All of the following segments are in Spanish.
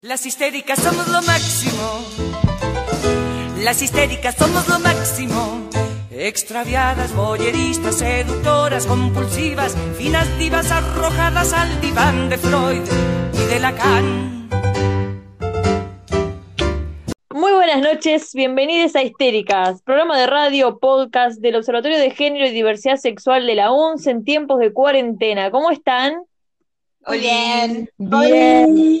Las histéricas somos lo máximo. Las histéricas somos lo máximo. Extraviadas, boyeristas, seductoras, compulsivas, finas divas arrojadas al diván de Freud y de Lacan. Muy buenas noches, bienvenidos a Histéricas, programa de radio, podcast del Observatorio de Género y Diversidad Sexual de la UNS en tiempos de cuarentena. ¿Cómo están? Bien. Bien.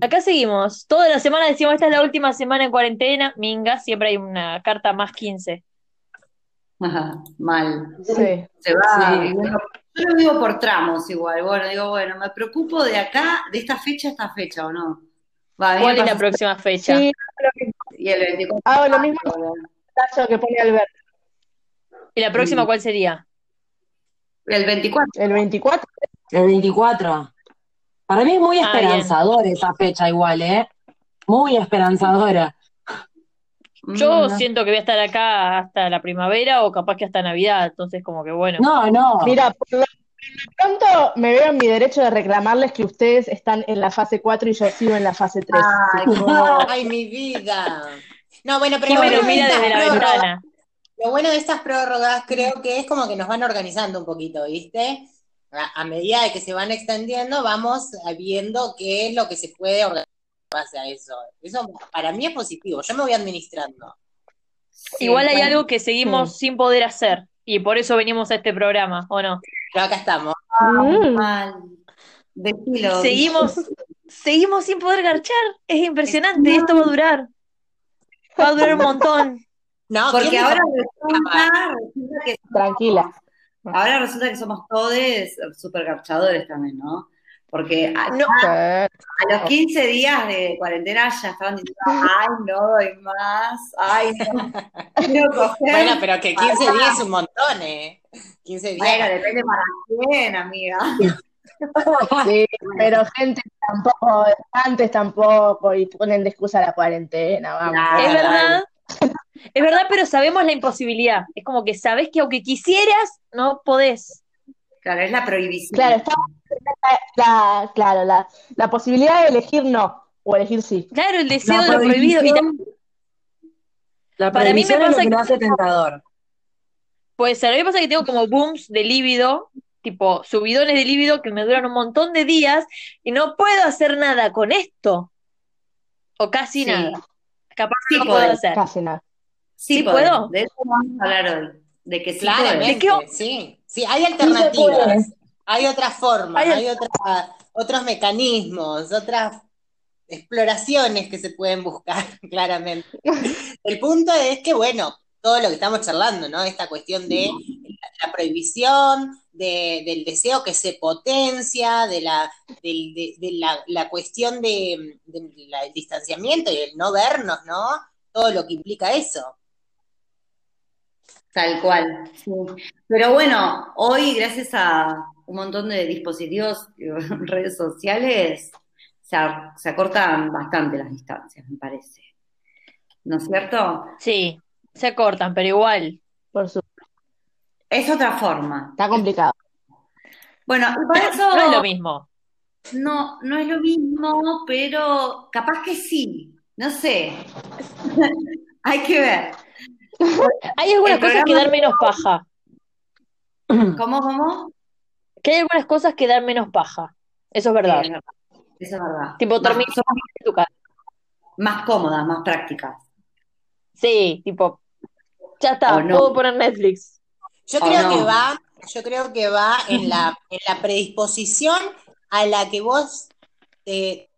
Acá seguimos. Toda la semana decimos, esta es la última semana en cuarentena. Minga, siempre hay una carta más 15. Ajá, mal. Sí. Se va. Sí. Yo lo digo por tramos igual. Bueno, digo, bueno, me preocupo de acá, de esta fecha a esta fecha, ¿o no? Va, ¿Cuál es la próxima fecha? Sí, Y el 24. hago lo mismo caso que pone Alberto. ¿Y la próxima Mm. cuál sería? El 24. El 24. El 24. Para mí es muy Ah, bien. esperanzador esa fecha igual, ¿eh? Muy esperanzadora. Yo Mm, no. siento que voy a estar acá hasta la primavera o capaz que hasta Navidad, entonces como que bueno. No, no. Mira, por lo pronto me veo en mi derecho de reclamarles que ustedes están en la fase 4 y yo sigo en la fase 3. Ay, cómo- Ay, mi vida. No, bueno, pero bueno, mira desde la ventana. lo bueno de estas prórrogas creo que es como que nos van organizando un poquito, ¿viste? A, a medida de que se van extendiendo, vamos viendo qué es lo que se puede organizar en base a eso. Eso para mí es positivo, yo me voy administrando. Sí, Igual hay bueno. algo que seguimos sin poder hacer y por eso venimos a este programa, ¿o no? Pero acá estamos. Mm. Decilo. Seguimos, seguimos sin poder garchar. Es impresionante, esto va a durar. Va a durar un montón. No, Porque ¿quién ahora dijo? resulta, resulta que Tranquila. Ahora resulta que somos todos super garchadores también, ¿no? Porque a, No, a los 15 días de cuarentena ya estaban diciendo, ay, no doy más, ay, no, quiero coger. Bueno, pero que 15 días es un montón, ¿eh? 15 días. Bueno, depende para quién, amiga. Sí, pero gente tampoco, antes tampoco, y ponen de excusa la cuarentena, vamos. Claro. es verdad. Es verdad, pero sabemos la imposibilidad. Es como que sabes que aunque quisieras, no podés. Claro, es la prohibición. Claro, está la, claro, la, la posibilidad de elegir no, o elegir sí. Claro, el deseo de lo prohibido. Y La Para mí me es pasa lo que que- hace tentador. puede ser. A mí me pasa que tengo como booms de líbido, tipo subidones de líbido que me duran un montón de días y no puedo hacer nada con esto. O casi Sí. nada. Capaz Sí que no puedo hacer. Casi nada. Sí, ¿Sí podés. puedo? De eso vamos a hablar hoy. De que sí. Claramente, sí. Sí, hay alternativas, hay otras formas, Hay- hay otra- otros mecanismos, otras exploraciones que se pueden buscar, claramente. El punto es que, bueno, todo lo que estamos charlando, ¿no? Esta cuestión de la, la prohibición, de- del deseo que se potencia, de la, del- de, de la, la cuestión de, de la- del distanciamiento y el no vernos, ¿no? Todo lo que implica eso. Tal cual. sí. Pero bueno, hoy gracias a un montón de dispositivos, redes sociales, se, se acortan bastante las distancias, me parece. ¿No es cierto? Sí, se cortan, pero igual. Por su... Es otra forma. Está complicado. Bueno, y por eso No es lo mismo. no, no es lo mismo, pero capaz que sí. No sé. Hay que ver. Hay algunas cosas que dan menos paja. ¿Cómo, cómo? Que hay algunas cosas que dan menos paja. Eso es verdad. Sí, es verdad. Eso es verdad. Tipo, son en tu casa. más cómodas, más prácticas. Sí, tipo, ya está, O no. puedo poner Netflix. Yo ¿O creo no? que va, yo creo que va en la, en la predisposición a la que vos, eh,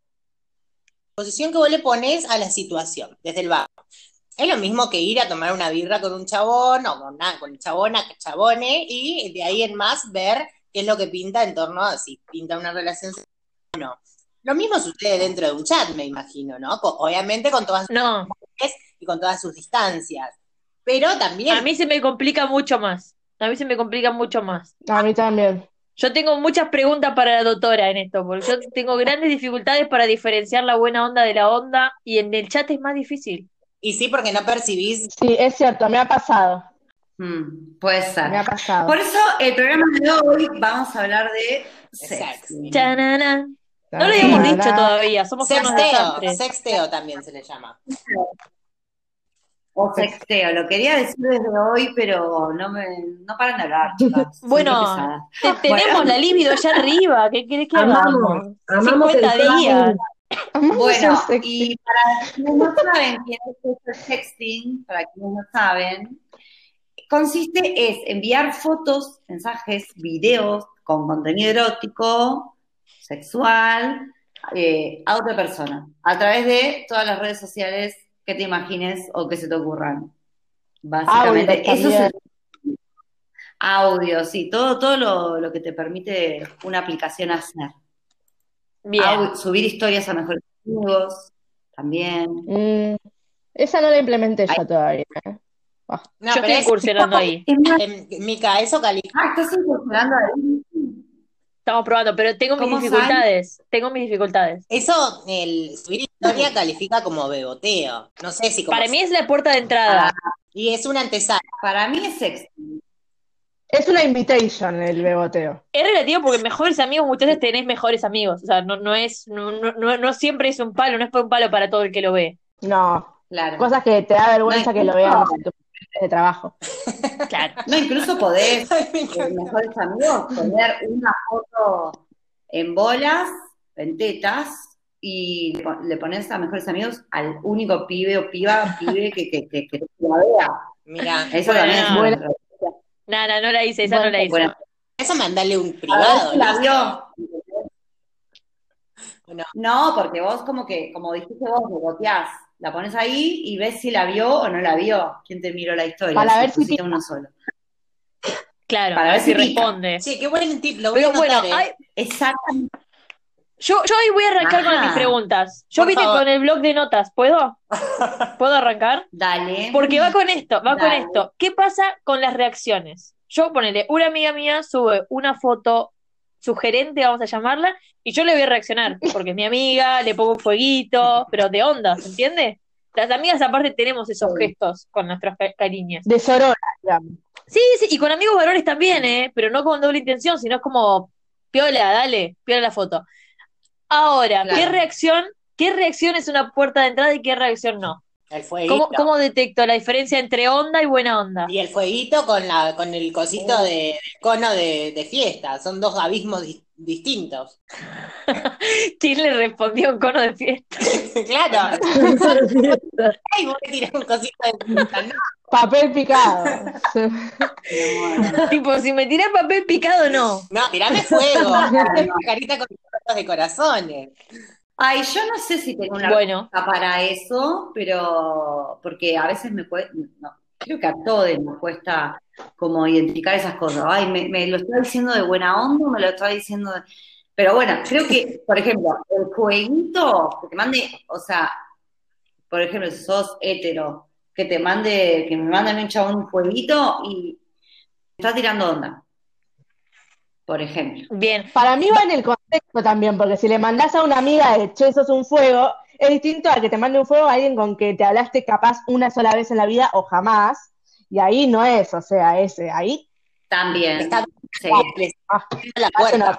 posición que vos le pones a la situación, desde el bajo. Es lo mismo que ir a tomar una birra con un chabón o con una, con chabona, chabone, y de ahí en más ver qué es lo que pinta en torno a si pinta una relación sexual o no. Lo mismo sucede dentro de un chat, me imagino, ¿no? Obviamente con todas No, y con todas sus distancias. Pero también a mí se me complica mucho más. A mí se me complica mucho más. A mí también. Yo tengo muchas preguntas para la doctora en esto, porque yo tengo grandes dificultades para diferenciar la buena onda de la onda y en el chat es más difícil. Y sí, porque no percibís. Sí, es cierto, me ha pasado. Mm, puede ser. Me ha pasado. Por eso el programa de hoy vamos a hablar de. Chanana. No lo habíamos dicho todavía, somos Sexteo, sexteo también se le llama. O sexteo, lo quería decir desde hoy, pero no me, no paran de hablar, chicas. Bueno. Te- tenemos la libido allá arriba, ¿qué querés que hagamos? amamos el 50 días. sexting. Bueno, y para quienes no saben qué es el sexting, para quienes no saben, consiste es enviar fotos, mensajes, videos con contenido erótico, sexual, eh, a otra persona, a través de todas las redes sociales que te imagines o que se te ocurran. Básicamente, Audio eso es audio, sí, todo, todo lo, lo que te permite una aplicación hacer. Bien. Subir historias a mejores amigos, también. Mm, esa no la implementé yo todavía. ¿eh? No, Yo pero estoy es- incursionando ahí. Es más, em, Mica, eso califica. ah, estás incursionando ahí. Estamos probando, pero tengo mis ¿Cómo dificultades. Tengo mis dificultades. Eso, el subir historia califica como beboteo. No sé si como. Para mí es la puerta de entrada. Y es una antesala. Para mí es sexy. Es una invitation el beboteo. Es relativo porque mejores amigos muchas veces tenés mejores amigos. O sea, no, no es, no, no, no, no siempre es un palo, no es un palo para todo el que lo ve. No, Claro. cosas que te da vergüenza No, que lo vean en tus de trabajo. Claro. No, incluso podés, eh, mejores amigos, poner una foto en bolas, en tetas, y le pon- le pones a mejores amigos al único pibe o piba, pibe que, que, que, que la vea. Mira, Eso Bueno, también es no. bueno. No, no, no la hice, esa no la hice. Bueno, eso mandale un privado. si la ¿no? vio. No. No, porque vos como que, como dijiste vos, reboteás, la pones ahí y ves si la vio o no la vio. ¿Quién te miró la historia? Para ver si pica. uno solo. Claro, Para ver si si responde. Che, qué buen tip, lo voy Pero a bueno, ¿eh? hay- Exactamente. Yo, yo hoy voy a arrancar con mis preguntas. Yo Por vine favor. con el blog de notas, ¿puedo? ¿Puedo arrancar? Dale. Porque va con esto, va con esto. ¿Qué pasa con las reacciones? Yo ponele, una amiga mía sube una foto sugerente, vamos a llamarla, y yo le voy a reaccionar, porque es mi amiga, le pongo un fueguito, pero de onda, ¿se entiende? Las amigas aparte tenemos esos gestos con nuestros ca- cariños. De Sorora, digamos. Sí, sí, y con amigos varones también, ¿eh? Pero no con doble intención, sino es como, piola, dale, piola la foto. Ahora, ¿qué reacción, qué reacción es una puerta de entrada y qué reacción no? El fueguito. ¿Cómo, cómo detecto la diferencia entre onda y buena onda? Y el fueguito con la, con el cosito de, del cono de, de fiesta. Son dos abismos di- distintos. ¿Quién le respondió un cono de fiesta? claro. Ay, voy a tirar un cosito de fiesta. No, Papel picado. tipo, si me tirás papel picado, no. no tirame fuego. Carita con de corazones. Ay, yo no sé si tengo una Bueno, para eso, pero porque a veces me cuesta, no, creo que a todos nos cuesta como identificar esas cosas. Ay, me, me lo está diciendo de buena onda, me lo está diciendo de... Pero bueno, creo que, por ejemplo, el jueguito, que te mande, o sea, por ejemplo, si sos hetero, que te mande, que me mande a mí un chabón un jueguito y está tirando onda, por ejemplo. bien. Para mí va en el contexto también, porque si le mandás a una amiga de che, sos un fuego, es distinto a que te mande un fuego a alguien con que te hablaste capaz una sola vez en la vida o jamás. Y ahí no es, o sea, ese, ahí. También, Está sí. Ah, la puerta.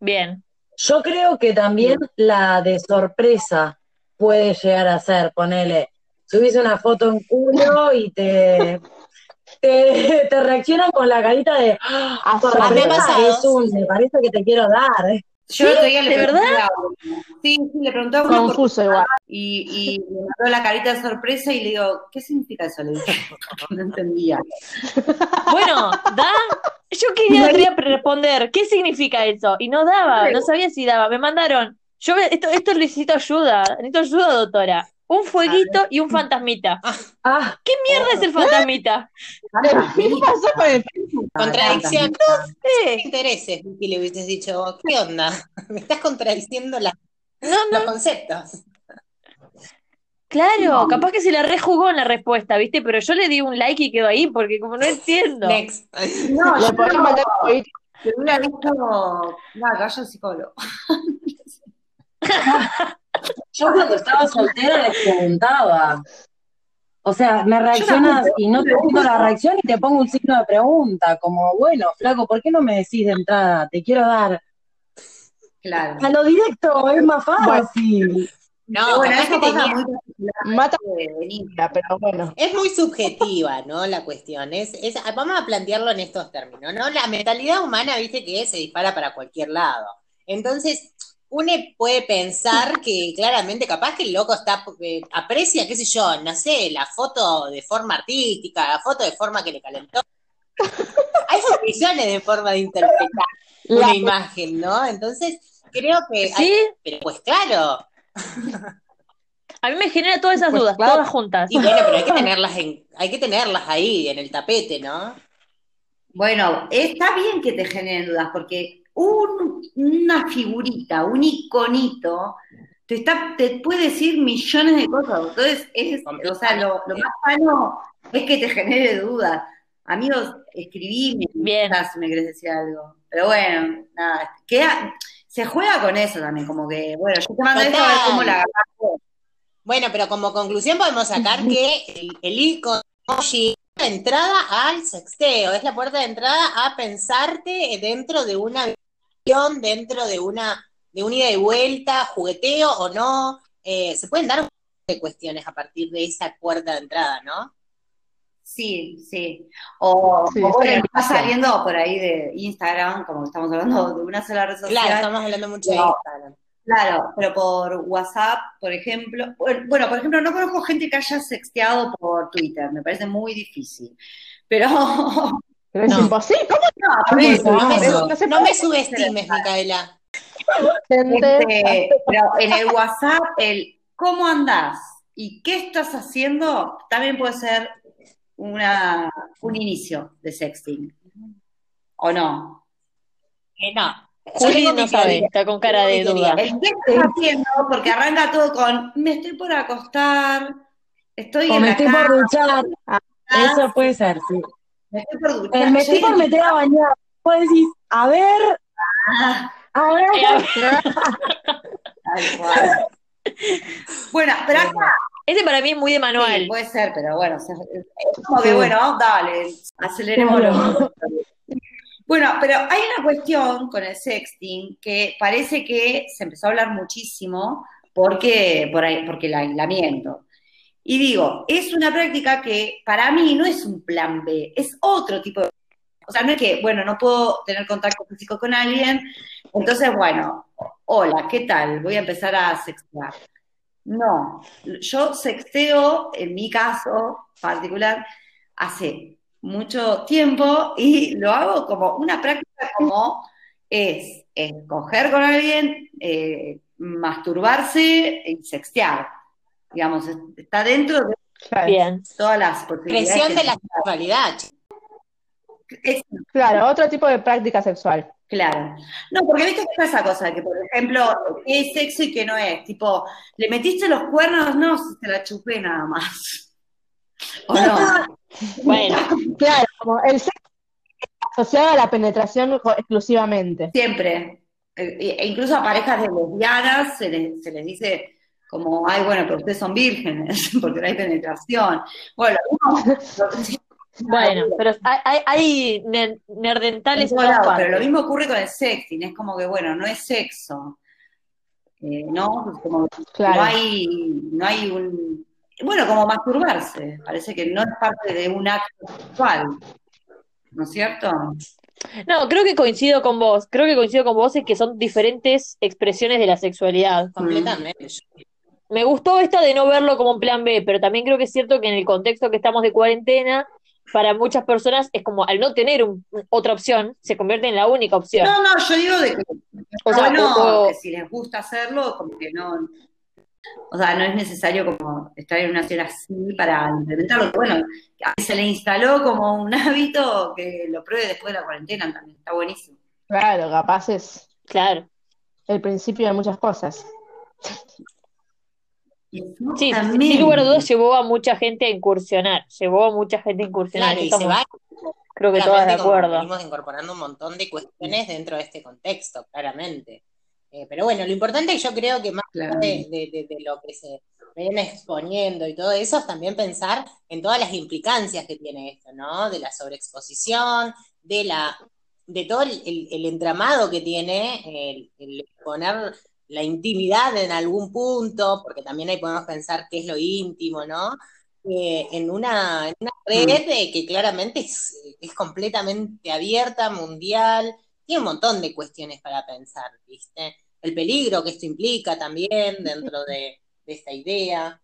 Bien. Yo creo que también la de sorpresa puede llegar a ser, ponele, subís una foto en culo y te, te, te reaccionan con la carita de ¡Ah, Ah, es un, me parece que te quiero dar. Yo el otro día le ¿De pregunté verdad? Sí, sí, le pregunté a uno por- Confuso igual. y, y me mandó la carita de sorpresa y le digo, ¿qué significa eso? Le dije, no entendía. Bueno, ¿da? Yo quería, quería responder, ¿qué significa eso? Y no daba, no sabía si daba. Me mandaron, yo esto, esto necesito ayuda, necesito ayuda, doctora. Un fueguito y un fantasmita. Ah, ¿Qué mierda es el fantasmita? ¿Qué pasó con el Contradicción. Eh, intereses, si le hubieses dicho ¿qué onda? Me estás contradiciendo la- no, los no, conceptos. claro, capaz que se la rejugó en la respuesta, ¿viste? Pero yo le di un like y quedó ahí, porque como no entiendo. Next. No, Le yo podés mandar un dicho, no, que vaya al psicólogo. yo cuando estaba soltera les preguntaba. O sea, me reaccionas y no te pongo la reacción y te pongo un signo de pregunta, como, bueno, flaco, ¿por qué no me decís de entrada? Te quiero dar. Claro. A lo directo es más fácil. No, bueno, eso que pasa muy Mata de venir. pero bueno. Es muy subjetiva, ¿no? La cuestión. Es, es, vamos a plantearlo en estos términos, ¿no? La mentalidad humana, viste, que se dispara para cualquier lado. Entonces, uno puede pensar que claramente, capaz que el loco está, eh, aprecia, qué sé yo, no sé, la foto de forma artística, la foto de forma que le calentó. Hay millones de formas de interpretar una La- imagen, ¿no? Entonces, creo que. Sí, Pero pues claro. a mí me genera todas esas Pues dudas, claro. todas juntas. Y bueno, pero hay que tenerlas en, hay que tenerlas ahí, en el tapete, ¿no? Bueno, está bien que te generen dudas, porque un- una figurita, un iconito, te, está, te puede decir millones de cosas. Entonces, es, o sea, lo, lo más sano es que te genere dudas. Amigos, Bien. quizás si me querés decir algo. Pero bueno, nada, queda- se juega con eso también, como que, bueno, yo te mando esto a ver cómo la. Bueno, pero como conclusión podemos sacar que el, el icono la entrada al sexteo, es la puerta de entrada a pensarte dentro de una dentro de una de un ida y vuelta, jugueteo o no. Eh, se pueden dar de cuestiones a partir de esa puerta de entrada, ¿no? Sí, sí. O, Sí, o bueno, está saliendo por ahí de Instagram, como estamos hablando de una sola red social. Claro, estamos hablando mucho de. Instagram. Claro, pero por WhatsApp, por ejemplo. Bueno, por ejemplo, no conozco gente que haya sexteado por Twitter, me parece muy difícil. Pero, Pero es No. imposible. ¿Cómo eso, No me, no no me subestimes, Micaela. este, pero en el WhatsApp, el ¿cómo andás? ¿Y qué estás haciendo? También puede ser una, un inicio de sexting. ¿O no? Eh, no. Juli no sabe, está con cara de duda. El qué estás haciendo, porque arranca todo con me estoy por acostar, estoy O en me la estoy cama, por duchar. Eso puede ser, sí. Me estoy por. Eh, me estoy por meter a bañar. Vos decís, a ver, Ah, a ver. tal cual. Bueno, pero acá Ese para mí es muy de sí, manual. puede ser, pero bueno, es como que Sí. bueno, dale, acelerémoslo. Bueno, pero hay una cuestión con el sexting que parece que se empezó a hablar muchísimo porque, por ahí, porque el aislamiento. Y digo, es una práctica que para mí no es un plan B, es otro tipo de... O sea, no es que, bueno, no puedo tener contacto físico con alguien, entonces, bueno, hola, ¿qué tal? Voy a empezar a sextear. No, yo sexteo, en mi caso particular, hace mucho tiempo y lo hago como una práctica como es escoger con alguien, eh, masturbarse y sextear. Digamos, es- está dentro de Bien. todas las posibilidades. Presión que de la se- sexualidad. es- claro, otro tipo de práctica sexual. claro. No, porque viste que esa cosa de que, por ejemplo, qué es sexo y qué no es. Tipo, ¿le metiste los cuernos? No, si te la chupé nada más. ¿O no? Bueno, Claro, como el sexo asociado a la penetración exclusivamente. Siempre. Eh, e incluso a parejas de lesbianas se les, se les dice como, ay, bueno, pero ustedes son vírgenes, porque no hay penetración. Bueno, bueno, pero hay, hay, hay ner- en nerdentales en pero lo mismo ocurre con el sexting, es como que, bueno, no es sexo, eh, ¿no? Como Claro. no hay, no hay un, bueno, como masturbarse, parece que no es parte de un acto sexual, ¿no es cierto? No, creo que coincido con vos. Creo que coincido con vos en que son diferentes expresiones de la sexualidad. Completamente. Me gustó esto de no verlo como un plan B, pero también creo que es cierto que en el contexto que estamos de cuarentena, para muchas personas es como al no tener un- otra opción, se convierte en la única opción. No, no, yo digo de que O sea, bueno o- o- que si les gusta hacerlo, como que no, o sea, no es necesario como estar en una ciudad así para implementarlo. Bueno, se le instaló como un hábito que lo pruebe después de la cuarentena también, está buenísimo. Claro, capaz es Claro. el principio de muchas cosas. Sí, También. sin lugar a dudas llevó a mucha gente a incursionar, llevó a mucha gente a incursionar. Claro, y se Estamos, va creo que todas de acuerdo. venimos incorporando un montón de cuestiones dentro de este contexto, claramente. Eh, pero bueno, lo importante yo creo que más Claro. de, de- de- de lo que se viene exponiendo y todo eso es también pensar en todas las implicancias que tiene esto, ¿no? De la sobreexposición, de la de todo el, el- el entramado que tiene el, el poner la intimidad en algún punto, porque también ahí podemos pensar qué es lo íntimo, ¿no? Eh, en una, en una red eh, que claramente es, es completamente abierta, mundial, tiene un montón de cuestiones para pensar, ¿viste? El peligro que esto implica también dentro de, de esta idea.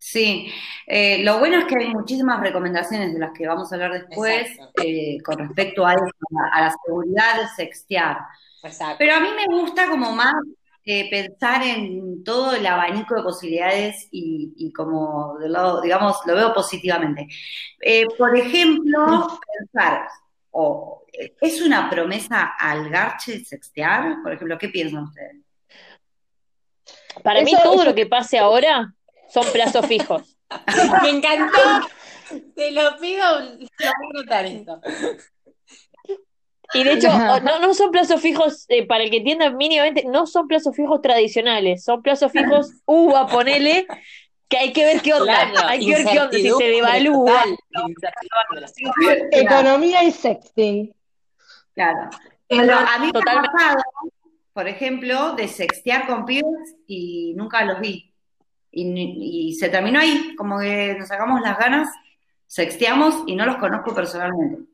Sí, Eh, lo bueno es que hay muchísimas recomendaciones de las que vamos a hablar después eh, con respecto a, eso, a la seguridad de sextear. Exacto. Pero a mí me gusta como más eh, pensar en todo el abanico de posibilidades y, y como del lado, digamos, lo veo positivamente. Eh, por ejemplo, pensar, o, ¿es una promesa al garche sextear? Por ejemplo, ¿qué piensan ustedes? Para mí todo eso- lo que pase ahora son plazos fijos. Me encantó. Te lo pido, lo voy a notar esto. Y de hecho, no, no son plazos fijos, eh, para el que entienda mínimamente, no son plazos fijos tradicionales, son plazos fijos uva, ponele, que hay que ver qué onda, Claro, hay que ver qué onda, si se devalúa. Economía y sexting. Claro. Pero a mí me ha pasado, por ejemplo, de sextear con pibes y nunca los vi. Y, y se terminó ahí, como que nos sacamos las ganas, sexteamos y no los conozco personalmente.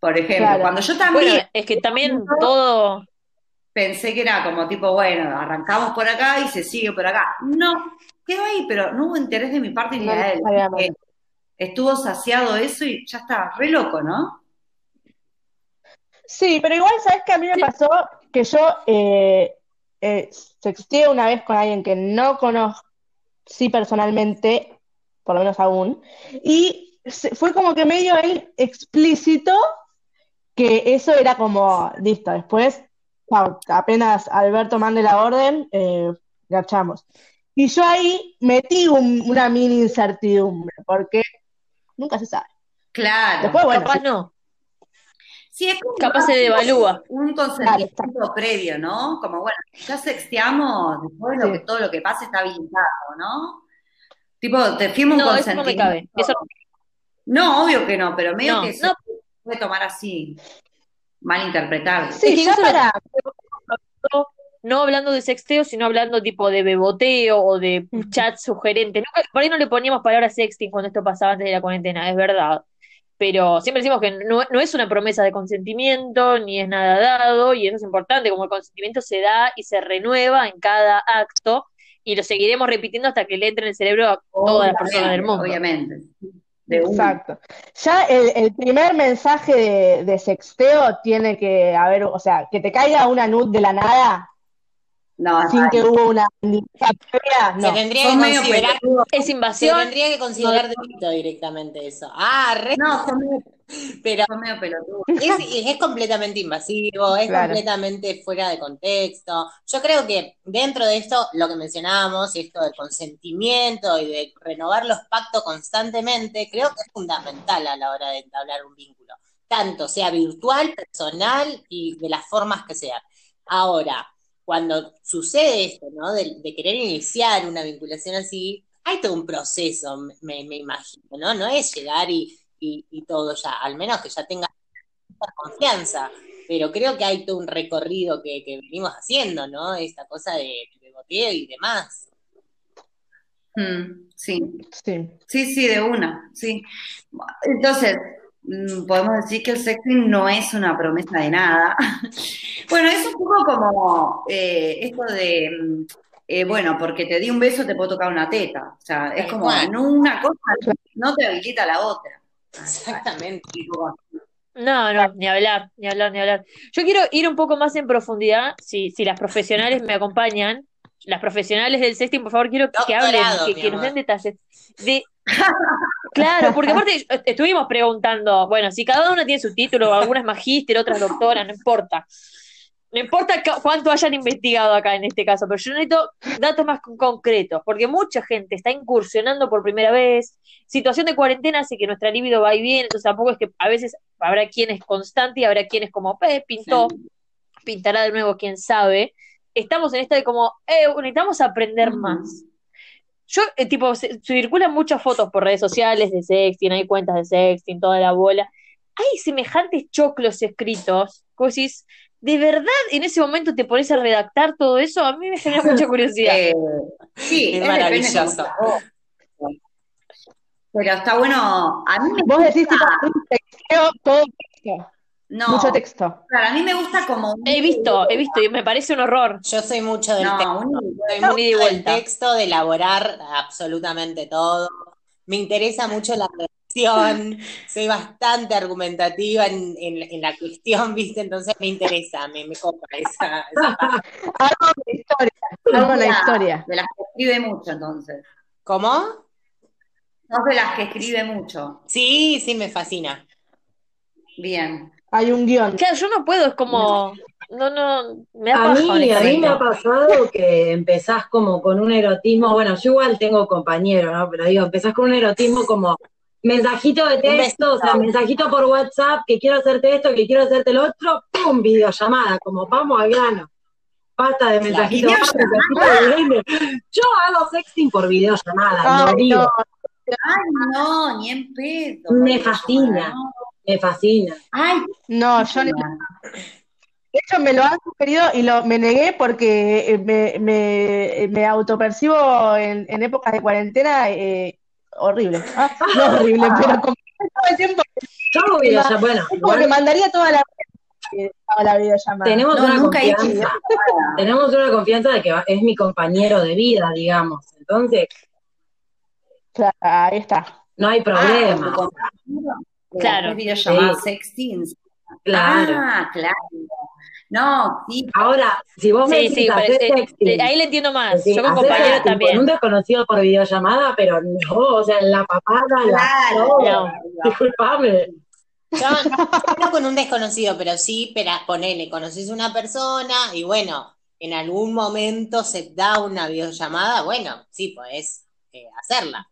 Por ejemplo, Claro. cuando yo también Bueno, es que también todo, pensé que era como tipo, bueno, arrancamos por acá y se sigue por acá. No, quedó ahí, pero no hubo interés de mi parte ni No de él. Eh, Estuvo saciado eso y ya está, re loco, ¿no? Sí, pero igual, ¿sabes qué? A mí me pasó que yo eh, eh, sexteé una vez con alguien que no conocí personalmente, por lo menos aún, y fue como que medio él explícito que eso era como, listo, después, apenas Alberto mande la orden, eh, garchamos. Y yo ahí metí un- una mini incertidumbre, porque nunca se sabe. Claro. Después, bueno, capaz no, Sí, es como capaz se devalúa. un consentimiento previo, ¿no? Como, bueno, ya sexteamos, después lo Sí. que, todo lo que pase está habilitado, ¿no? Tipo, te firmo un No, eso no me consentimiento. cabe. Eso, No, obvio que no, pero medio No, que no. Puede tomar así, mal interpretado. sí, Es que ya eso lo- para, no hablando de sexteo, sino hablando tipo de beboteo o de chat sugerente. Nunca- por ahí no le poníamos palabra sexting cuando esto pasaba antes de la cuarentena, es verdad. Pero siempre decimos que no, no es una promesa de consentimiento, ni es nada dado, y eso es importante, como el consentimiento se da y se renueva en cada acto, y lo seguiremos repitiendo hasta que le entre en el cerebro a todas las personas del mundo. Obviamente. De. Exacto. Ya el, el primer mensaje de, de sexteo tiene que haber, o sea, que te caiga una nud de la nada No, sin que hubo una Se tendría son que considerar. Es se invasión, tendría que considerar delito directamente eso. Ah, re, No, pero son medio pelotudos. es, es completamente invasivo, es Claro. completamente fuera de contexto. Yo creo que dentro de esto, lo que mencionábamos, esto del consentimiento y de renovar los pactos constantemente, creo que es fundamental a la hora de entablar un vínculo, tanto sea virtual, personal y de las formas que sean. Ahora, cuando sucede esto, ¿no? De, de querer iniciar una vinculación así, hay todo un proceso, me, me imagino, ¿no? No es llegar y, y, y todo ya, al menos que ya tenga confianza, pero creo que hay todo un recorrido que, que venimos haciendo, ¿no? Esta cosa de, de boteo y demás. Mm, sí, Sí. sí, sí, de una, sí. Entonces, podemos decir que el sexting no es una promesa de nada. Bueno, es un poco como eh, esto de, mm, eh, bueno, porque te di un beso te puedo tocar una teta. O sea, es como, cual. no una cosa no te habilita la otra. Exactamente. No, no, ni hablar, ni hablar, ni hablar. Yo quiero ir un poco más en profundidad, si, si las profesionales me acompañan, las profesionales del sexting, por favor, quiero que hablen, que, que nos den detalles. De... Claro, porque aparte est- estuvimos preguntando, bueno, si cada una tiene su título, algunas magíster, otras doctoras, no importa. No importa cu- cuánto hayan investigado acá en este caso, pero yo necesito datos más con- concretos, porque mucha gente está incursionando por primera vez. Situación de cuarentena hace que nuestra libido va y viene, entonces tampoco es que a veces habrá quien es constante y habrá quienes como, eh, pintó, pintará de nuevo, quién sabe. Estamos en esta de como, eh, necesitamos aprender más. Yo, eh, tipo, se- circulan muchas fotos por redes sociales de sexting, hay cuentas de sexting, toda la bola. hay semejantes choclos escritos. Como decís, ¿de verdad en ese momento te pones a redactar todo eso? A mí me genera mucha curiosidad. Eh, sí, Es es maravilloso. Pero está bueno. A mí me Vos decís tipo todo No, mucho texto. claro, a mí me gusta como. un- He visto, he visto y me parece un horror. Yo soy mucho del texto. No, un- Soy No, mucho ida y del vuelta. texto, de elaborar absolutamente todo. Me interesa mucho la redacción, soy bastante argumentativa en, en- en la cuestión, ¿viste? Entonces me interesa, me, me copa esa, esa parte. Algo de historia, algo de la historia. De las que escribe mucho, entonces. ¿Cómo? Sos de las que escribe mucho. Sí, sí, me fascina. Bien. Hay un guion. Claro, yo no puedo, es como, no, no, me da A mí, a mí me ha pasado que empezás como con un erotismo, bueno, yo igual tengo compañero, ¿no? Pero digo, empezás con un erotismo como mensajito de texto, o sea, mensajito por WhatsApp, que quiero hacerte esto, que quiero hacerte lo otro, ¡pum! videollamada, como vamos al grano. Basta de mensajito, Videollamada. basta de mensajito de DM. Yo hago sexting por videollamada, Ay, lo digo, no, Ay, no, ni en pedo. Me fascina. No. Me fascina. Ay, no, yo ni- de hecho me lo han sugerido y lo, me negué porque eh, me, me, me autopercibo en, en épocas de cuarentena eh, horrible. Ah, no horrible, pero como todo el tiempo, Yo bueno, es como que igual mandaría toda la, toda la videollamada. tenemos No, una nunca he hecho confianza, tenemos una confianza de que es mi compañero de vida, digamos. Entonces, Claro, ahí está. no hay ah, con problema. De Claro. hacer videollamadas Sí. sexting. Claro. Ah, claro. No, sí. Ahora, si vos me Sí, decís sí, hacer parece- sexting, ahí le entiendo más. sí, Yo con compañeros sexting también. con un desconocido por videollamada, pero no, o sea, en la papada, la Claro. No. disculpame. Yo no con un desconocido, pero sí, pero ponele, conoces una persona y bueno, en algún momento se da una videollamada, bueno, sí, podés eh, hacerla.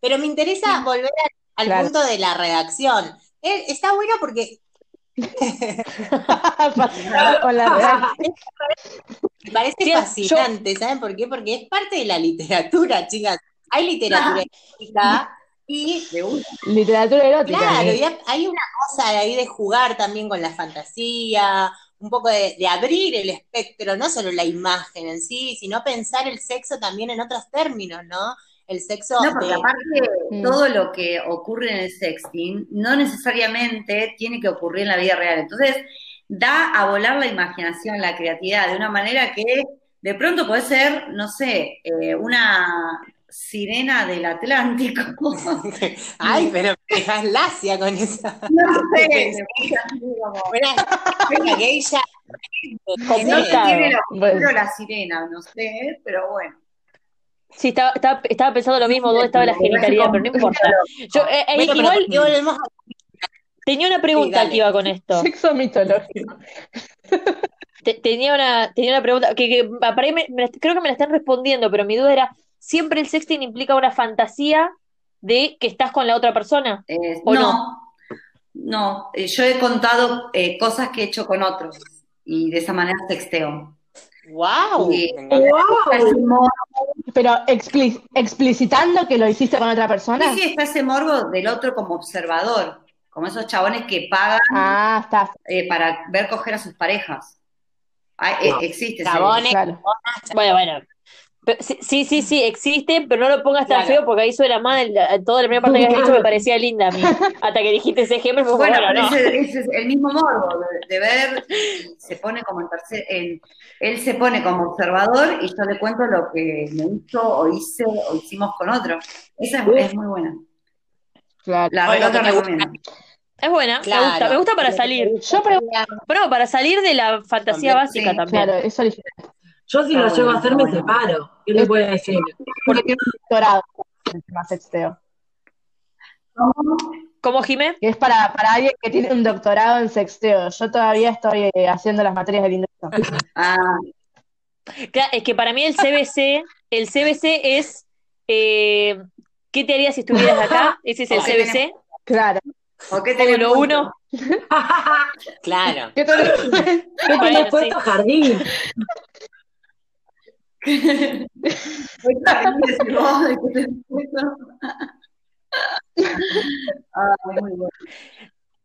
Pero me interesa volver al, al Claro. punto de la redacción. Eh, está bueno porque Con la redacción. me parece Sí, fascinante, ¿saben por qué? Porque es parte de la literatura, chicas. Hay literatura erótica y De una. Literatura erótica. Claro, ¿eh? y ha- hay una cosa de ahí de jugar también con la fantasía, un poco de, de abrir el espectro, no solo la imagen en sí, sino pensar el sexo también en otros términos, ¿no? El sexo No, porque de- aparte Mm. todo lo que ocurre en el sexting no necesariamente tiene que ocurrir en la vida real. Entonces, da a volar la imaginación, la creatividad, de una manera que de pronto puede ser, no sé, eh, una sirena del Atlántico. Ay, pero me dejas lacia con esa. no sé, me puse así como- Una, una geisha. no sé tiene la sirena, no sé, pero bueno. Sí, estaba, estaba, estaba pensando lo mismo, dónde estaba la genitalidad, pero no importa. Yo, eh, eh, Bueno, pero igual ¿por qué volvemos a- tenía una pregunta que iba con esto. Sexo mitológico. Te- tenía una, tenía una pregunta que, que para ahí me- creo que me la están respondiendo, pero mi duda era, ¿siempre el sexting implica una fantasía de que estás con la otra persona? Eh, ¿O no, no, eh, yo he contado eh, cosas que he hecho con otros y de esa manera sexteo. ¡Wow! Sí. Pero expli- explicitando que lo hiciste con otra persona. Sí, sí, está ese morbo del otro como observador, como esos chabones que pagan Ah, está, eh, para ver coger a sus parejas. Ay, eh, existe Chabones. claro. Bueno, bueno. Pero sí, sí, sí, existe, pero no lo pongas tan Claro. feo porque ahí suena mal. Toda la primera parte que has dicho me parecía linda a mí. Hasta que dijiste ese ejemplo, fue Bueno, bueno, pero no. ese, ese es el mismo morbo de, de ver, se pone como en tercer, en- él se pone como observador y yo le cuento lo que me hizo o hice o hicimos con otro. Esa es, es muy buena. Claro. La me gusta. recomiendo. Es buena, me Claro. gusta, me gusta para salir. Yo pregunto, Bueno, para salir de la fantasía También, básica sí, también. claro, es original. Yo si Está lo llego bueno, a hacer me bueno. separo. ¿Qué le puede decir? Porque un doctorado en tema sexteo. ¿Cómo, Jimé? Que es para, para alguien que tiene un doctorado en sexteo. Yo todavía estoy eh, haciendo las materias del ingreso. Ah, Claro, es que para mí el CBC, el CBC es eh, ¿qué te harías si estuvieras acá? Ese es el CBC. Claro. ¿por qué puesto? uno. Claro. ¿Qué tal? ¿Qué Bueno, tenés sí. puesto jardín?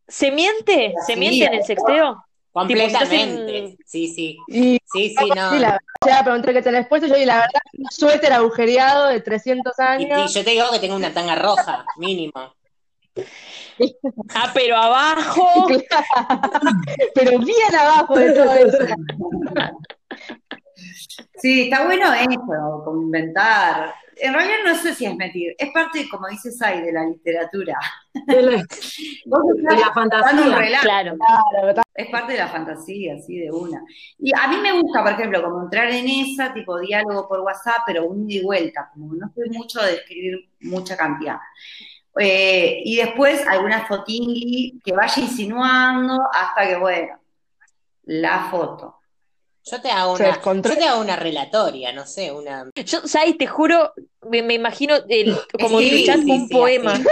¿Se miente? ¿Se Sí, miente en el sexteo? Completamente. Sí, sí. Y Sí, sí, no. sí, la verdad, pregunté qué tenés puesto, yo y la verdad, un suéter agujereado de 300 Y, y años. yo te digo que tengo una tanga roja, mínimo. Ah, pero abajo. Pero bien abajo de todo eso. Sí, está bueno eso, como inventar. En realidad no sé si es mentir, es parte, como dice Sai, de la literatura. De la, de la fantasía. relato, Claro. Claro, es parte de la fantasía, así de una. Y a mí me gusta, por ejemplo, como entrar en esa, tipo diálogo por WhatsApp, pero un y vuelta, como no soy mucho de escribir mucha cantidad. Eh, y después alguna fotingui que vaya insinuando hasta que, bueno, la foto. Yo te hago una, yo te hago una relatoria, no sé, una. Yo, Sai, te juro, me, me imagino el, como Sí, sí, un sí, poema. así.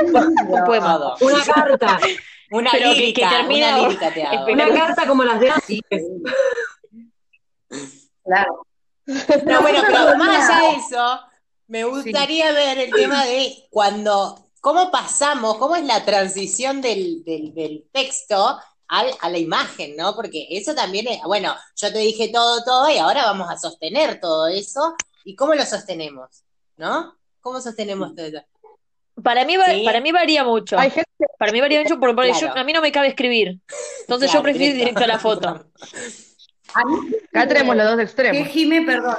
Un poema. Todo. Una carta. Una Pero que- que lírica, termina- una lírica te hago. Pero- Una carta como las de Sí, antes. claro. No, bueno, pero más allá de eso, me gustaría ver el tema de cuando, cómo pasamos, cómo es la transición del, del, del texto al, a la imagen, ¿no? Porque eso también es, bueno, yo te dije todo, todo, y ahora vamos a sostener todo eso. ¿Y cómo lo sostenemos? ¿No? ¿Cómo sostenemos todo eso? Para mí, Sí. para mí varía mucho. Hay gente Para mí varía mucho porque yo- a mí no me cabe escribir. Entonces Claro, yo prefiero ir directo a la foto. Acá tenemos los dos que extremos. Jime, perdón,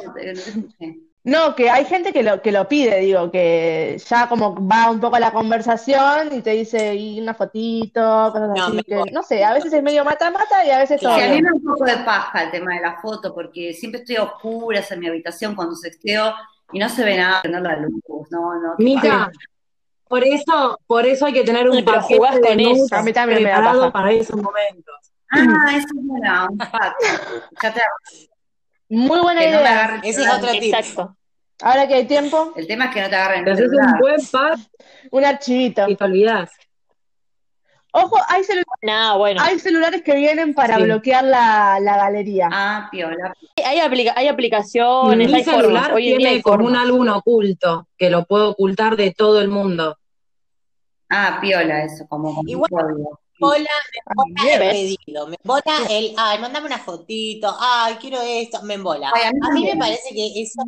eh, no. No, que hay gente que lo, que lo pide, digo, que ya como va un poco a la conversación y te dice y una fotito, cosas No, así, que no sé, a veces es medio mata-mata y a veces. Sí, a mí me da un poco de paja el tema de la foto, porque siempre estoy a oscuras en mi habitación cuando sexteo y no se ve nada, prender la luz, no, no. Mica, por eso, por eso hay que tener un paquete jugás de con eso. A mí también me da paja. para esos momentos. Ah, eso es buena, un pack. Ya te Muy buena que no idea. el Ese es otro tip. Exacto. Ahora que hay tiempo, El tema es que no te agarren Te haces un buen pack un archivito. y te olvidás. Ojo, hay, celu- No, bueno. hay celulares que vienen para Sí. bloquear la, la galería. Ah, piola. Hay, aplica- hay aplicaciones, Mi hay formas. celular día tiene hay como un formas. álbum oculto que lo puedo ocultar de todo el mundo. Ah, piola eso, como un Igual- me embola Bien, el pedido, me embola el, ay, mandame una fotito, ay, quiero esto, me embola. Ay, a mí A mí me parece que eso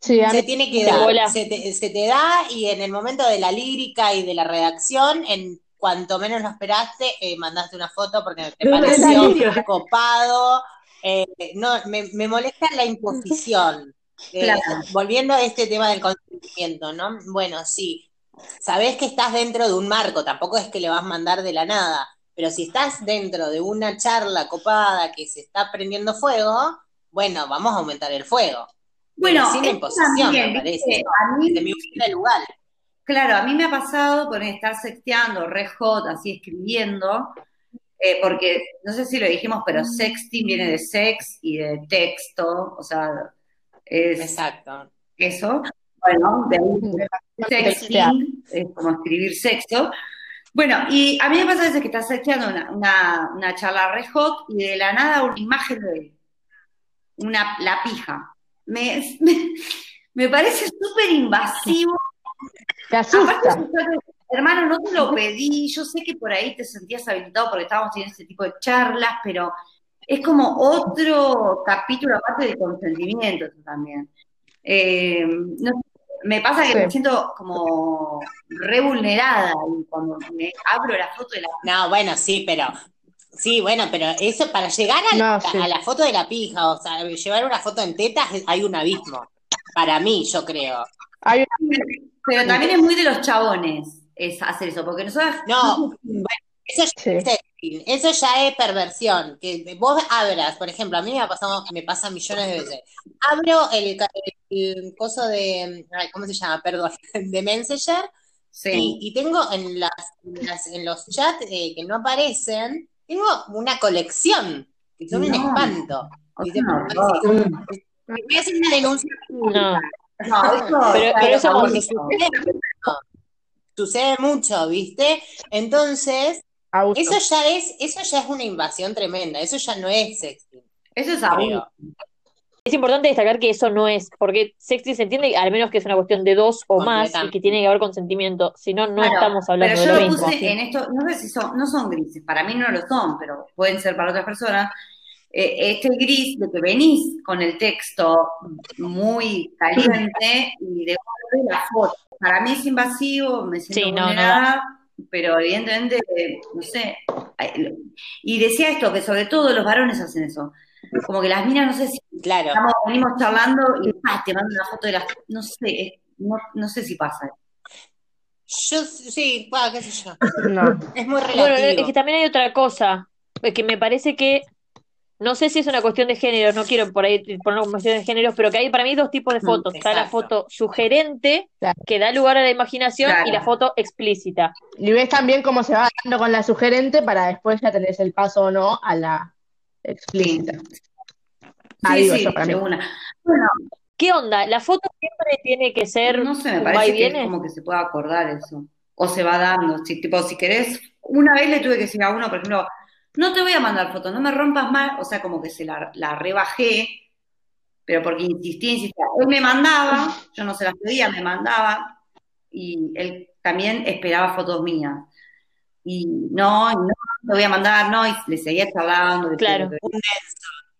Sí, a se tiene que dar, se te, se te da y en el momento de la lírica y de la redacción, en cuanto menos lo esperaste, eh, mandaste una foto porque te pareció copado. eh, no, me, me molesta la imposición. Eh, Claro. volviendo a este tema del consentimiento, ¿no? Bueno, sí, sabés que estás dentro de un marco, tampoco es que le vas a mandar de la nada, pero si estás dentro de una charla copada que se está prendiendo fuego, bueno, vamos a aumentar el fuego. Bueno, sin imposición, también, me parece. A mí, Desde mi humilde lugar. claro, a mí me ha pasado por estar sexteando, re hot, así escribiendo, eh, porque no sé si lo dijimos, pero sexting viene de sex y de texto, o sea, es Exacto. eso. Bueno, de ahí sexting, es como escribir sexo. Bueno, y a mí me pasa a veces que estás sexteando una, una, una charla re hot y de la nada una imagen de una, la pija. Me, me, me parece súper invasivo. te asusta. hermano, no te lo pedí, yo sé que por ahí te sentías habilitado porque estábamos teniendo ese tipo de charlas, pero es como otro capítulo aparte de consentimiento también. Eh, no me pasa que Sí. me siento como re vulnerada y cuando me abro la foto de la No, bueno, sí, pero. Sí, bueno, pero eso para llegar a la, No, sí. a la foto de la pija, o sea, llevar una foto en tetas, hay un abismo. Para mí, yo creo. Hay Pero también es muy de los chabones es hacer eso, porque nosotros No, Eso ya Sí. es eso ya es perversión. Que vos abras, por ejemplo, a mí me ha pasado, me pasa millones de veces. Abro el, el coso de, ay, ¿cómo se llama? Perdón, de Messenger sí. y, y tengo en las, en las- en los chats eh, que no aparecen, tengo una colección que son un espanto. No, voy a hacer una denuncia. No. no, eso Pero- eso- abuso. Sucede mucho, ¿viste? Entonces, abuso. eso ya es, eso ya es una invasión tremenda, eso ya no es sexting. Eso es creo. abuso. Es importante destacar que eso no es, porque sexting se entiende al menos que es una cuestión de dos o más y que tiene que haber consentimiento, si no, no Claro, estamos hablando pero de yo lo lo mismo. puse en esto, no sé si son, no son grises, para mí no lo son, pero pueden ser para otras personas. Eh, este gris de que venís con el texto muy caliente y de la foto. Para mí es invasivo, me siento Sí, no, no vulnerada, pero evidentemente, no sé. Y decía esto, que sobre todo los varones hacen eso. Como que las minas, no sé si Claro. estamos, venimos charlando y te mandan una foto de las. No sé, no, no sé si pasa. Yo sí, bueno, qué sé yo. No. Es muy Bueno, relativo. es que también hay otra cosa, eh, que me parece que, no sé si es una cuestión de género, no quiero por ahí poner como cuestión de géneros, pero que hay para mí dos tipos de Mm, fotos. Está la foto sugerente, Claro. que da lugar a la imaginación, Claro. y la foto explícita. Y ves también cómo se va dando con la sugerente para después ya tenés el paso o no a la explícita. Sí, sí, para mí. de una. Bueno, ¿Qué onda? ¿La foto siempre tiene que ser no sé, me parece que es viene? como que se puede acordar eso. O se va dando. Si, tipo, si querés, una vez le tuve que decir a uno, por ejemplo, no te voy a mandar fotos, no me rompas más. O sea, como que se la, la rebajé, pero porque insistía, insistía. Él me mandaba, yo no se las pedía, me mandaba, y él también esperaba fotos mías. Y no, y no, te voy a mandar, no, y le seguía charlando. Claro. Un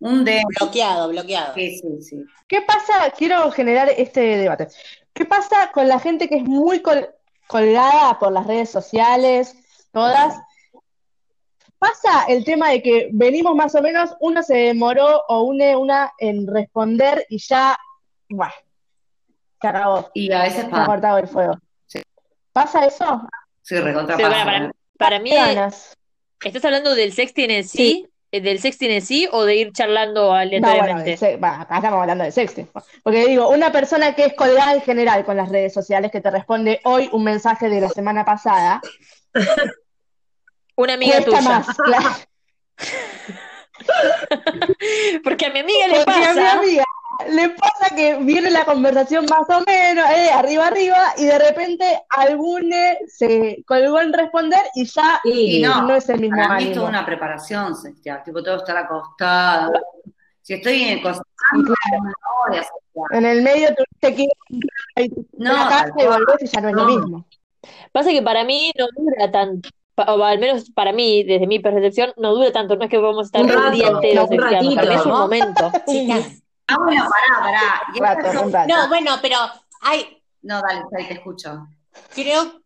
Un de. Bloqueado, bloqueado. Sí, sí, sí. ¿Qué pasa? Quiero generar este debate. ¿Qué pasa con la gente que es muy col- colgada por las redes sociales, todas? Pasa el tema de que venimos más o menos, uno se demoró o une una en responder y ya, bueno, se acabó, Y a veces se ha pasa, cortado el fuego. Sí. ¿Pasa eso? sí, recontra pasa, para, para mí. ¿Estás hablando del sexting en sí? ¿Eh, ¿Del sexting en sí o de ir charlando No, bueno, aleatoriamente? del se- va, acá estamos hablando de sexting. Porque digo, una persona que es colgada en general con las redes sociales, que te responde hoy un mensaje de la semana pasada, Una amiga tuya. más, claro. Porque a mi amiga le Porque a mi pasa. amiga le pasa que viene la conversación más o menos, eh, arriba, arriba, y de repente algune se colgó en responder y ya Y no, no es el mismo Para mí es toda una preparación sextear, tipo, que estar acostada. Si estoy en no a sextear. En el medio tuviste que ir No, la casa y volvés y ya no es lo No. mismo. Pasa que para mí no dura tanto. O al menos para mí, desde mi percepción, no dura tanto. No es que vamos a estar Un un día rato, entero un sexteando. Para mí es un momento. Chicas. Ah, bueno, pará, pará. No, bueno, pero hay, No, dale, ahí te escucho. creo,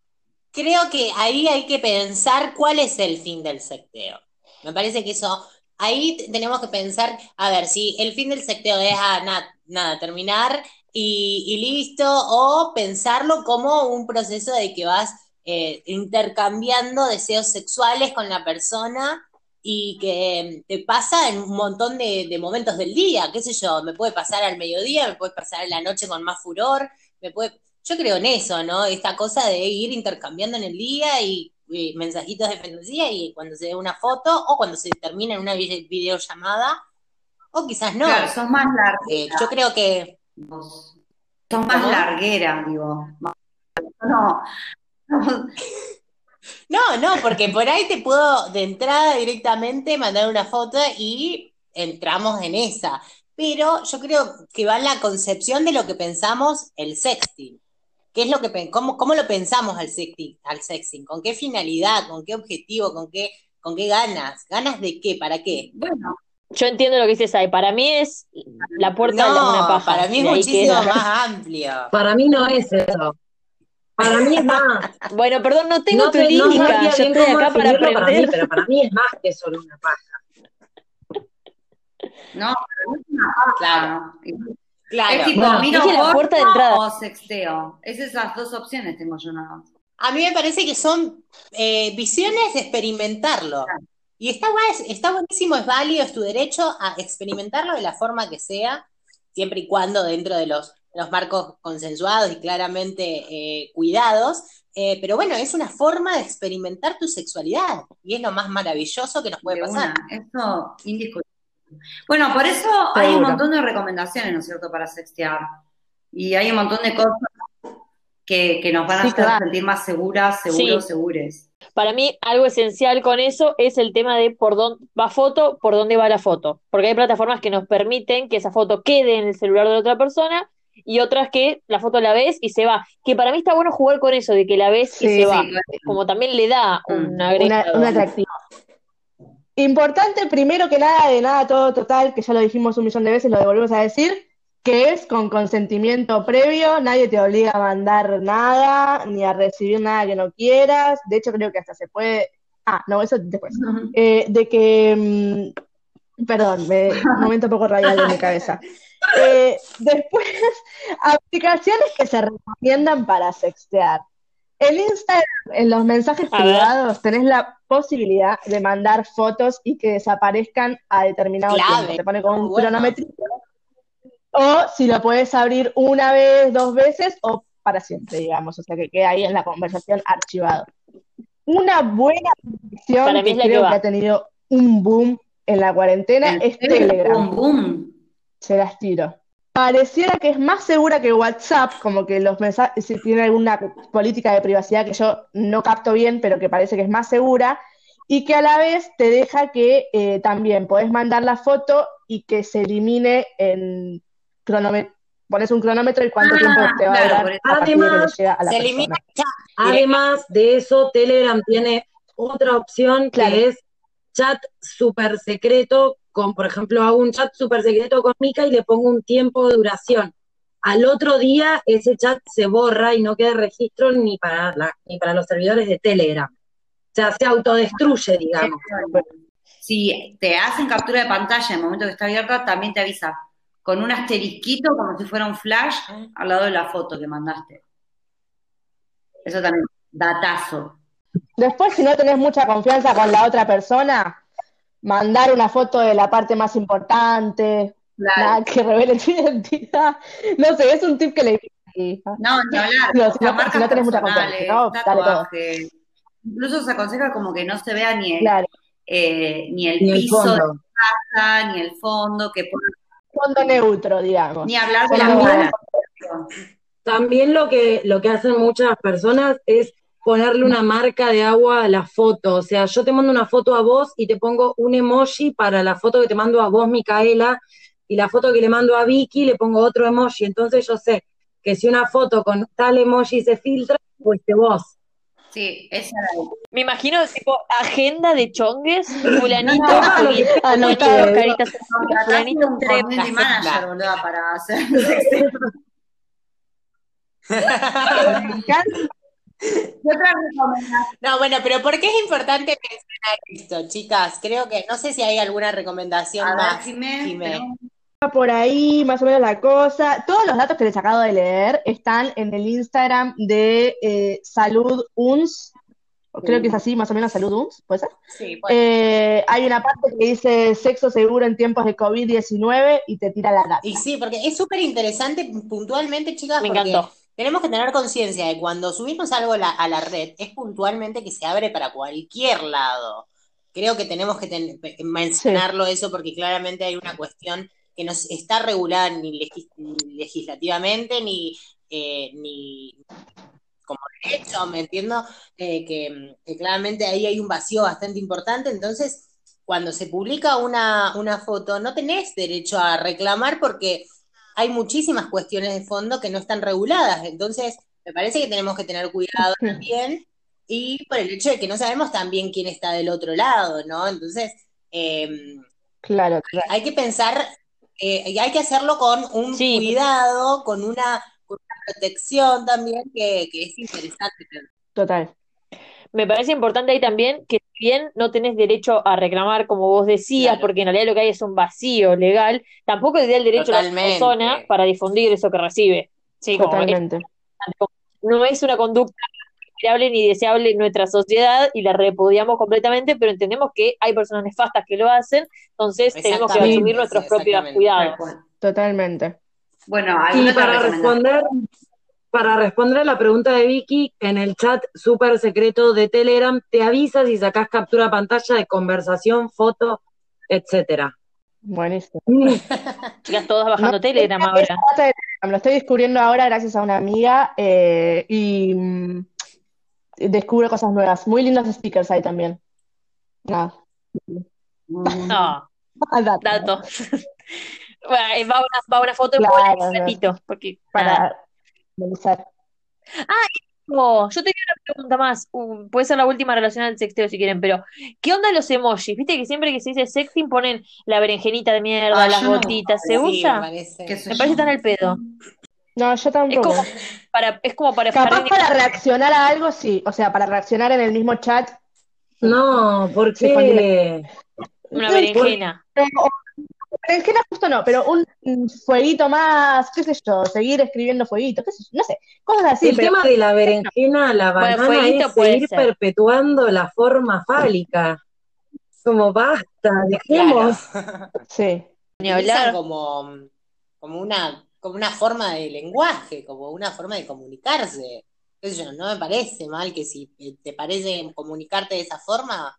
creo que ahí hay que pensar cuál es el fin del secteo. Me parece que eso, ahí tenemos que pensar, a ver, si el fin del secteo es ah, na- nada, terminar y, y listo, o pensarlo como un proceso de que vas eh, intercambiando deseos sexuales con la persona y que te pasa en un montón de, de momentos del día, qué sé yo, me puede pasar al mediodía, me puede pasar en la noche con más furor, me puede, yo creo en eso, ¿no? Esta cosa de ir intercambiando en el día y, y mensajitos de fantasía y cuando se ve una foto o cuando se termina en una vide- videollamada o quizás no. Claro, sos más larguera. Eh, yo creo que. Sos más ¿Cómo? larguera, digo. No, no. No, no, porque por ahí te puedo de entrada directamente mandar una foto y entramos en esa. Pero yo creo que va en la concepción de lo que pensamos el sexting. ¿Qué es lo que cómo, cómo lo pensamos al sexting, al sexting? ¿Con qué finalidad? ¿Con qué objetivo? ¿Con qué, con qué ganas? ¿Ganas de qué? ¿Para qué? Bueno, Yo entiendo lo que dices ahí. Para mí es la puerta de una paja. para mí es muchísimo queda. más amplio. Para mí no es eso. Para mí es más. Bueno, perdón, no tengo no tu lírica. Yo estoy acá para definirlo para mí, aprender. pero para mí es más que solo una paja. no, pero es una paja. Claro. Es Claro. tipo, Bueno, miro la puerta de entrada. o sexteo. Esas las dos opciones tengo yo nada más. A mí me parece que son eh, visiones de experimentarlo. Y está, guay, está buenísimo, es válido, es tu derecho a experimentarlo de la forma que sea, siempre y cuando dentro de los, los marcos consensuados y claramente eh, cuidados. Eh, pero bueno, es una forma de experimentar tu sexualidad y es lo más maravilloso que nos puede De pasar. una, eso indiscutible. Bueno, por eso hay un montón de recomendaciones, ¿no es cierto?, para sextear. Y hay un montón de cosas que, que nos van a Sí, hacer claro. sentir más seguras, seguros, Sí. segures. para mí algo esencial con eso es el tema de por dónde va foto, por dónde va la foto. Porque hay plataformas que nos permiten que esa foto quede en el celular de otra persona y otras que la foto la ves y se va. Que para mí está bueno jugar con eso, de que la ves y se sí, va. claro. Como también le da un Mm. una, agregado. un atractivo. Importante, primero que nada, de nada todo total, que ya lo dijimos un millón de veces, lo devolvemos a decir, que es con consentimiento previo, nadie te obliga a mandar nada, ni a recibir nada que no quieras, de hecho creo que hasta se puede, ah, no, eso después, Eh, de que, mm, perdón, me, un momento un poco radial de mi cabeza. Eh, después, aplicaciones que se recomiendan para sextear. En Instagram, en los mensajes A ver. privados, tenés la posibilidad de mandar fotos y que desaparezcan a determinado Clave. tiempo. Te pone con un Bueno. cronómetro. O si lo puedes abrir una vez, dos veces o para siempre, digamos. O sea, que quede ahí en la conversación archivado. Una buena aplicación Para mí que que creo va. que ha tenido un boom en la cuarentena es Telegram. Boom, boom. Se las tiro. Pareciera que es más segura que WhatsApp, como que los mensajes, si tiene alguna política de privacidad que yo no capto bien, pero que parece que es más segura, y que a la vez te deja que eh, también podés mandar la foto y que se elimine en cronómetro. Pones un cronómetro y cuánto Ah, tiempo te va a claro, durar a que Además, a la Se elimina. Además de eso, Telegram tiene otra opción que Claro. es chat súper secreto, con, por ejemplo, hago un chat súper secreto con Mica y le pongo un tiempo de duración. Al otro día ese chat se borra y no queda registro ni para, la- ni para los servidores de Telegram. O sea, se autodestruye, digamos. Si te hacen captura de pantalla en el momento que está abierta, también te avisa. Con un asterisquito, como si fuera un flash, al lado de la foto que mandaste. Eso también, datazo. Después, si no tenés mucha confianza con la otra persona, mandar una foto de la parte más importante, Claro. nada que revele tu identidad. No sé, es un tip que le di. No, ni hablar. No, si no- si no tenés mucha confianza, personales, ¿no? Dale todo. tatuajes. Incluso se aconseja como que no se vea ni el, Claro, eh, ni el Ni el piso de fondo. casa, ni el fondo, que ponga- fondo neutro, digamos. ni hablar de la cara. También lo que, lo que hacen muchas personas es ponerle una marca de agua a la foto. O sea, yo te mando una foto a vos y te pongo un emoji para la foto que te mando a vos, Micaela, y la foto que le mando a Vicky le pongo otro emoji. Entonces yo sé que si una foto con tal emoji se filtra, pues te vos. Sí, esa era Me imagino tipo agenda de chongues, fulanito, No, no, fulanito, anotado. caritas, fulanito, un community manager, boluda, para hacer sexting. Me encanta. ¿Qué otra recomendación? No, bueno, pero ¿por qué es importante mencionar esto, chicas? Creo que, no sé si hay alguna recomendación A ver, más. Jimé, Jimé. tenemos- por ahí, más o menos la cosa. Todos los datos que les acabo de leer están en el Instagram de eh, Salud UNS. Creo que es así, más o menos Salud UNS, ¿puede ser? Sí, bueno, Eh, hay una parte que dice sexo seguro en tiempos de COVID-19 y te tira la data. y sí, porque es súper interesante puntualmente, chicas, Me porque encantó. Tenemos que tener conciencia de cuando subimos algo la, a la red, es puntualmente que se abre para cualquier lado. Creo que tenemos que ten- mencionarlo eso porque claramente hay una cuestión que no está regulada ni legislativamente ni, eh, ni como derecho, me entiendo, Eh, que, que claramente ahí hay un vacío bastante importante, entonces cuando se publica una, una foto no tenés derecho a reclamar porque hay muchísimas cuestiones de fondo que no están reguladas, entonces me parece que tenemos que tener cuidado también y por el hecho de que no sabemos también quién está del otro lado, ¿no? Entonces, eh, Claro, claro. hay que pensar eh, y hay que hacerlo con un Sí. cuidado, con una, con una protección también que, que es interesante. total. Me parece importante ahí también que si bien no tenés derecho a reclamar, como vos decías, Claro. porque en realidad lo que hay es un vacío legal, tampoco le da el derecho a la persona para difundir eso que recibe. Sí, como es- Totalmente. no es una conducta ni deseable en nuestra sociedad y la repudiamos completamente, pero entendemos que hay personas nefastas que lo hacen, entonces tenemos que asumir nuestros sí, propios cuidados. Totalmente. Bueno, Y ¿alguna otra para responder, para responder a la pregunta de Vicky, en el chat súper secreto de Telegram te avisa si sacás captura pantalla de conversación, foto, etcétera. Buenísimo. Chicas, todas bajando No, Telegram ahora. Lo estoy descubriendo ahora gracias a una amiga eh, y mm, descubre cosas nuevas. Muy lindos stickers hay también. Nada. Mm. No, Dato. dato. Bueno, eh, va una, va una foto y Claro, pone un no. gatito, porque nada. Oh, yo tenía una pregunta más. Uh, puede ser la última relacionada al sexteo si quieren, pero ¿qué onda los emojis? Viste que siempre que se dice sexting ponen la berenjenita de mierda, Ah, las yo no gotitas. ¿Se Sí, me usa? parece. ¿Qué sé Me parece yo? tan al pedo. No, yo Es tampoco. como para, es como para Capaz fijar para reaccionar a algo, sí. O sea, para reaccionar en el mismo chat. No, ¿por Sí, qué? una berenjena. Berenjena justo no, pero un fueguito más, qué sé yo, seguir escribiendo fueguitos, qué sé yo, no sé, cosas así, El pero tema de la berenjena, la Bueno, banana, fueguito es seguir ser. perpetuando la forma fálica. Como basta, dejemos. Claro. sí. Hablar. como, como una, como una forma de lenguaje, como una forma de comunicarse. Yo, no me parece mal que si te parece comunicarte de esa forma,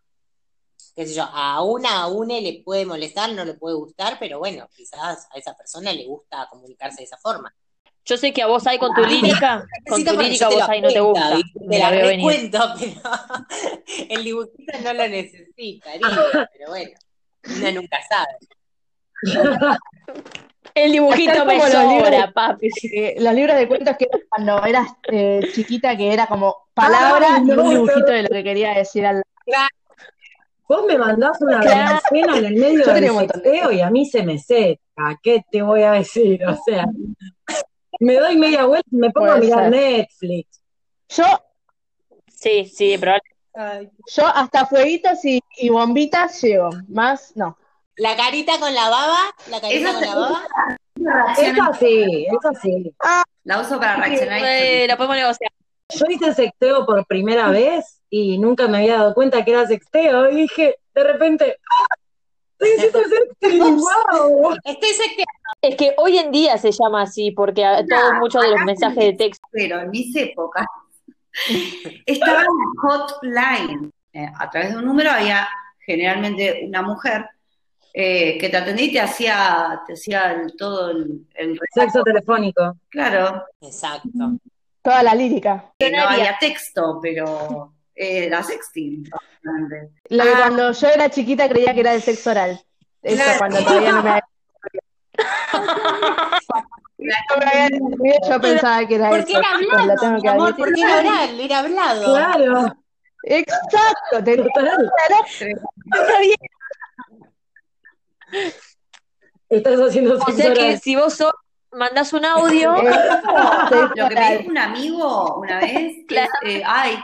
qué sé yo, a una a une le puede molestar, no le puede gustar, pero bueno, quizás a esa persona le gusta comunicarse de esa forma. Yo sé que a vos hay con tu lírica, con tu lírica vos ahí no te cuento, gusta. Te la la veo venir. recuento, pero el dibujito no lo necesitaría, pero bueno, uno nunca sabe. El dibujito me como los libros sobra, papi. Los libros de cuentos que cuando eras eh, chiquita, que era como palabra Ay, y no, un dibujito no. de lo que quería decir al Vos me mandás una Claro. berenjena en el medio del montón de sexteo y a mí se me seca. ¿Qué te voy a decir? O sea, me doy media vuelta y me pongo a mirar ser. Netflix. Yo, Sí, sí, pero yo hasta fueguitos y, y bombitas llego, más no. La carita con la baba, la carita Esa- con la baba. Es así, es así. La uso para reaccionar. la podemos negociar. Yo hice sexteo por primera vez y nunca me había dado cuenta que era sexteo. Y dije, de repente, ¡ah! Wow. Estoy. Es que hoy en día se llama así, porque todos muchos de los mensajes de texto. pero en mis épocas estaba en hotline. Eh, a través de un número había generalmente una mujer eh, que te atendía y te hacía, te hacía el- todo el, el Sexo telefónico. Claro, Exacto. Toda la lírica. que no había texto, pero eh, era sexting. Lo que Ah. cuando yo era chiquita creía que era de sexo oral. Eso Claro. cuando todavía no me había yo pensaba que era Porque eso. era tengo que amor, porque era oral, era hablado. Claro, Exacto, te total. Está bien. Estás haciendo O sea que si vos sos, mandás un audio, Lo que me dijo un amigo una vez, es, eh, ay,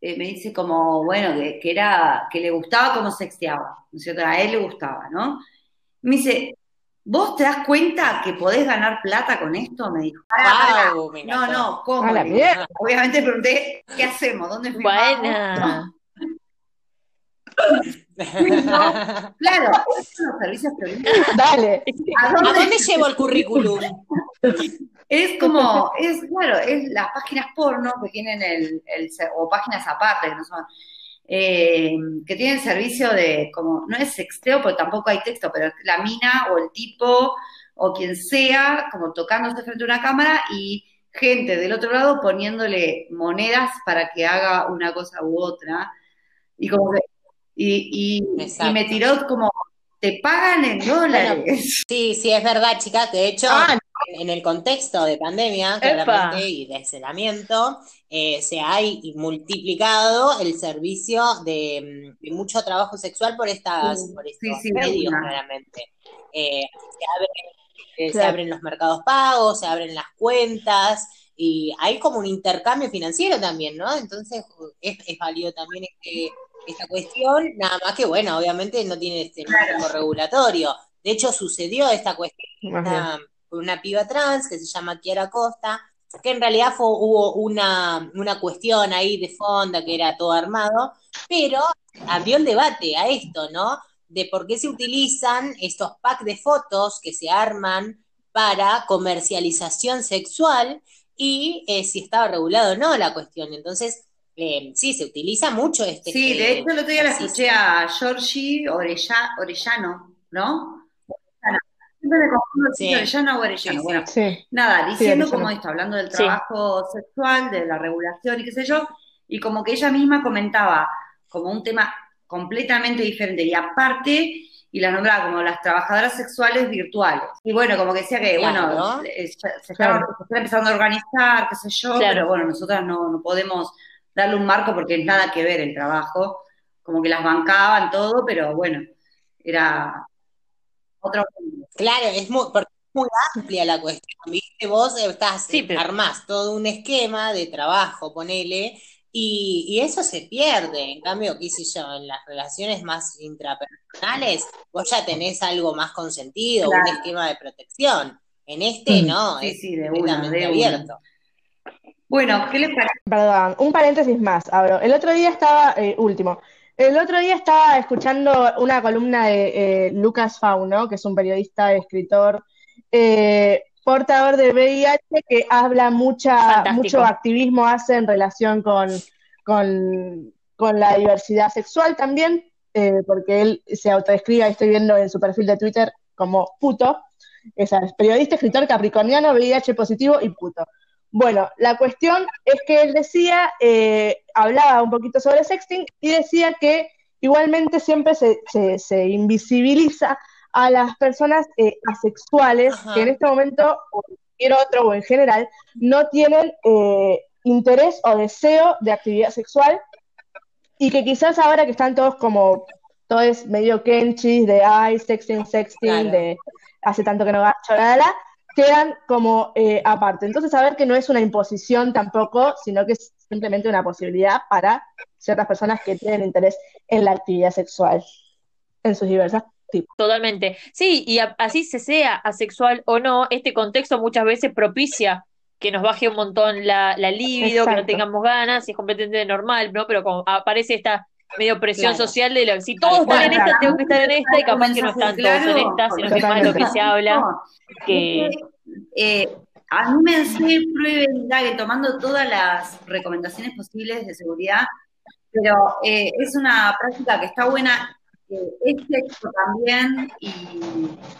eh, me dice como, bueno, que, que era, que le gustaba cómo sexteaba, ¿no es cierto? A él le gustaba, ¿no? Me dice, ¿vos te das cuenta que podés ganar plata con esto? Me dijo. "Pará, pará". Wow, me No, no, ¿cómo? Obviamente pregunté, ¿qué hacemos? ¿Dónde firmamos? buena. Claro, los servicios que Dale. ¿A ¿A dónde? llevo el currículum? Es como, es claro, es las páginas porno que tienen el, o páginas aparte que no son, eh, que tienen servicio de, como, no es sexteo porque tampoco hay texto, pero es la mina o el tipo o quien sea, como tocándose frente a una cámara y gente del otro lado poniéndole monedas para que haga una cosa u otra. Y como que, y, y- y Exacto. me tiró como, te pagan en dólares. Sí, sí, es verdad, chicas. De hecho, Ah, en el contexto de pandemia, claramente, y de aislamiento, eh, se ha multiplicado el servicio de, mm, de mucho trabajo sexual por estas, Sí, por estos sí, medios, claramente. Eh, se, abren, eh, se abren los mercados pagos, se abren las cuentas, y hay como un intercambio financiero también, ¿no? Entonces, es, es válido también este, esta cuestión, nada más que, bueno, obviamente no tiene este marco regulatorio. De hecho, sucedió esta cuestión bien. una, piba trans que se llama Kiara Costa, que en realidad fue, hubo una, una cuestión ahí de fondo que era todo armado, pero abrió el debate a esto, ¿no? De por qué se utilizan estos packs de fotos que se arman para comercialización sexual y eh, si estaba regulado o no la cuestión. Entonces, eh, sí, se utiliza mucho este. Sí, de este hecho el otro día la escuché a Giorgi Orella- Orellano, ¿no? Orellano. Siempre me confundo si Sí. Orellano o Orellano. Sí, sí. Bueno, Sí. nada, diciendo como esto, hablando del Sí. trabajo sexual, de la regulación y qué sé yo, y como que ella misma comentaba como un tema completamente diferente y aparte y las nombraba como las trabajadoras sexuales virtuales. Y bueno, como que decía que, Claro. bueno, eh, se, se estaba, se está empezando a organizar, qué sé yo, Claro. pero bueno, nosotras no, no podemos darle un marco porque es nada que ver el trabajo, como que las bancaban todo, pero bueno, era otra Claro, es muy, porque es muy amplia la cuestión, ¿viste? Vos estás, Sí, pero- armás todo un esquema de trabajo, ponele, y, y eso se pierde. En cambio, qué sé yo, en las relaciones más intrapersonales, vos ya tenés algo más consentido, un esquema de protección. En este Mm. no, Sí, es sí, de una, completamente de una. Bueno, ¿qué les parece? Perdón, un paréntesis más, abro. El otro día estaba, eh, último, el otro día estaba escuchando una columna de eh, Lucas Fauno, que es un periodista, escritor, eh, portador de VIH, que habla mucha, Fantástico. mucho activismo hace en relación con, con, con la diversidad sexual también, eh, porque él se autodescribe, ahí estoy viendo en su perfil de Twitter, como puto. Esa es periodista, escritor capricorniano, VIH positivo y puto. Bueno, la cuestión es que él decía, eh, hablaba un poquito sobre sexting y decía que igualmente siempre se, se- se invisibiliza a las personas eh, asexuales Ajá. que en este momento, o en cualquier otro o en general, no tienen eh, interés o deseo de actividad sexual y que quizás ahora que están todos como, todo es medio kenchis de ay, sexting, sexting, Claro. de hace tanto que no gacho, la, la, quedan como eh, aparte. Entonces, saber que no es una imposición tampoco, sino que es simplemente una posibilidad para ciertas personas que tienen interés en la actividad sexual, en sus diversas tipos. Totalmente. Sí, y a- así se sea asexual o no, este contexto muchas veces propicia que nos baje un montón la, la libido, que no tengamos ganas, y es completamente normal, ¿no? Pero como aparece esta medio presión Claro. social de la, si todos están en esta, tengo que estar en esta, y capaz que no están todos en esta, sino que es más lo que se habla, que Eh, anímense, prueben, indaguen, tomando todas las recomendaciones posibles de seguridad, pero eh, es una práctica que está buena, eh, es sexo también, y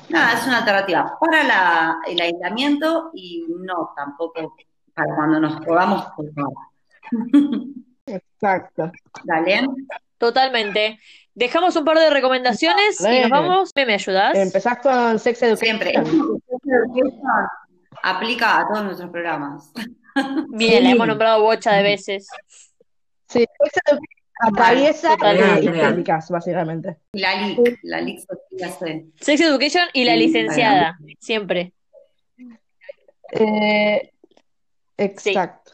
nada, es una alternativa para la- el aislamiento y no tampoco para cuando nos podamos. Exacto. Dale. totalmente. Dejamos un par de recomendaciones y nos vamos. ¿Me, me ayudas? Empezás con Sex Education. Siempre. Sex Education aplica a todos nuestros programas. Bien, la hemos nombrado bocha de veces. Sí, Sex Education atraviesa Totalmente. eh, históricas, básicamente. La LIC, la LIC. Sex Education y la Sí, licenciada, siempre. Eh, exacto.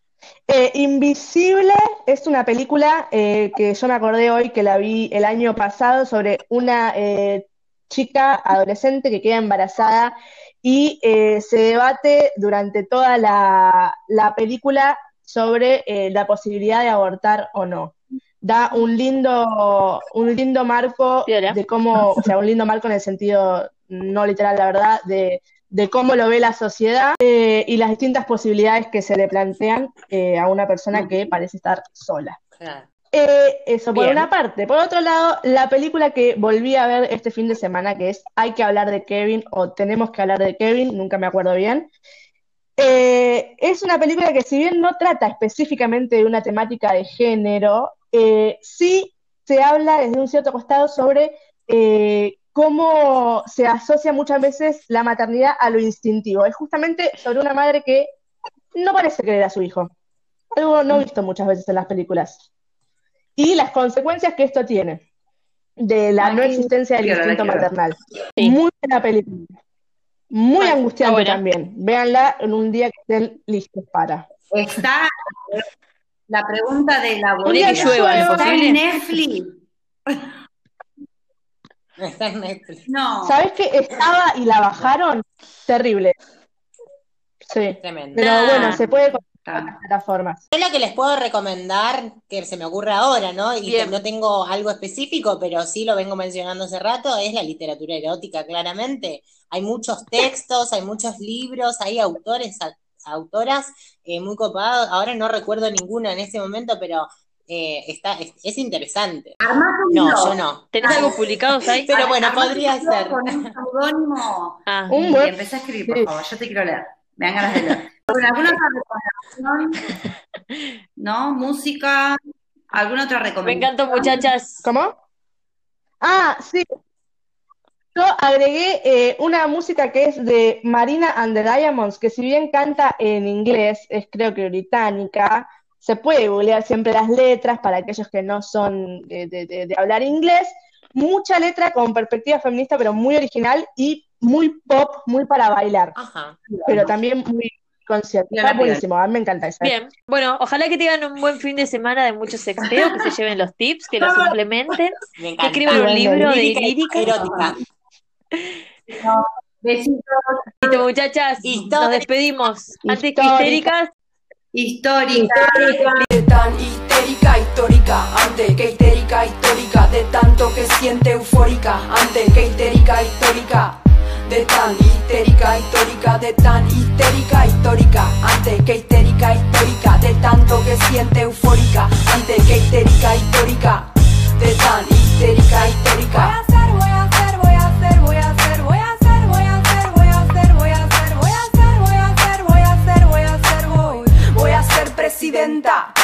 Eh, Invisible es una película eh, que yo me acordé hoy que la vi el año pasado sobre una eh, chica adolescente que queda embarazada y eh, se debate durante toda la, la película sobre la posibilidad de abortar o no. Da un lindo, un lindo marco de cómo, o sea, un lindo marco en el sentido no literal, la verdad, de, de cómo lo ve la sociedad eh, y las distintas posibilidades que se le plantean eh, a una persona que parece estar sola. Claro. Eh, eso por Bien. una parte. Por otro lado, la película que volví a ver este fin de semana, que es Hay que hablar de Kevin o Tenemos que hablar de Kevin, nunca me acuerdo bien. Eh, es una película que si bien no trata específicamente de una temática de género, eh, sí se habla desde un cierto costado sobre eh, cómo se asocia muchas veces la maternidad a lo instintivo. Es justamente sobre una madre que no parece querer a su hijo. Algo no visto muchas veces en las películas. Y las consecuencias que esto tiene de la no existencia del instinto maternal. Sí. Muy buena película. Muy angustiante también. Véanla en un día que estén listos para. Está la pregunta de la Un día llueva, ¿es ¿Está en Netflix? Está en Netflix. No. ¿Sabes qué? Estaba y la bajaron. Terrible. Sí. Tremendo. Pero Nah. bueno, se puede con Está. las plataformas. Yo lo que les puedo recomendar, que se me ocurre ahora, ¿no? Y Bien. no tengo algo específico, pero sí lo vengo mencionando hace rato, es la literatura erótica, claramente. Hay muchos textos, hay muchos libros, hay autores, autoras eh, muy copados. Ahora no recuerdo ninguno en este momento, pero eh, está, es, es interesante. Armás un No, blog. yo no. ¿Tenés algo publicado ahí? Pero bueno, Armás podría ser. Con un seudónimo. Ah, Un buen- empecé a escribir, por favor. Yo te quiero leer. Me dan ganas de leer. Bueno, ¿Alguna otra recomendación? ¿No? ¿Música? ¿Alguna otra Me recomendación? encantó, muchachas. ¿Cómo? Ah, sí. Yo agregué eh, una música que es de Marina and the Diamonds, que si bien canta en inglés, es creo que británica, se puede googlear siempre las letras para aquellos que no son de, de- de- de hablar inglés. Mucha letra con perspectiva feminista, pero muy original y muy pop, muy para bailar, Ajá. pero también muy consciente. Piola, Está buenísimo, a mí me encanta esa. Bien, bueno, ojalá que tengan un buen fin de semana de mucho sexteo, que se lleven los tips, que los implementen, Me que encanta. escriban un libro de Lírica erótica. Besitos muchachas, Histórica. nos despedimos. Antes que histéricas, histórica. De tan histérica, histórica, antes que histérica, histórica, de tanto que siente eufórica, antes que histérica, histórica. De tan histérica, histórica, de tan histérica, histórica, antes que histérica, histórica, de tanto que siente eufórica, antes que histérica, histórica, de tan histérica, histórica. 真的。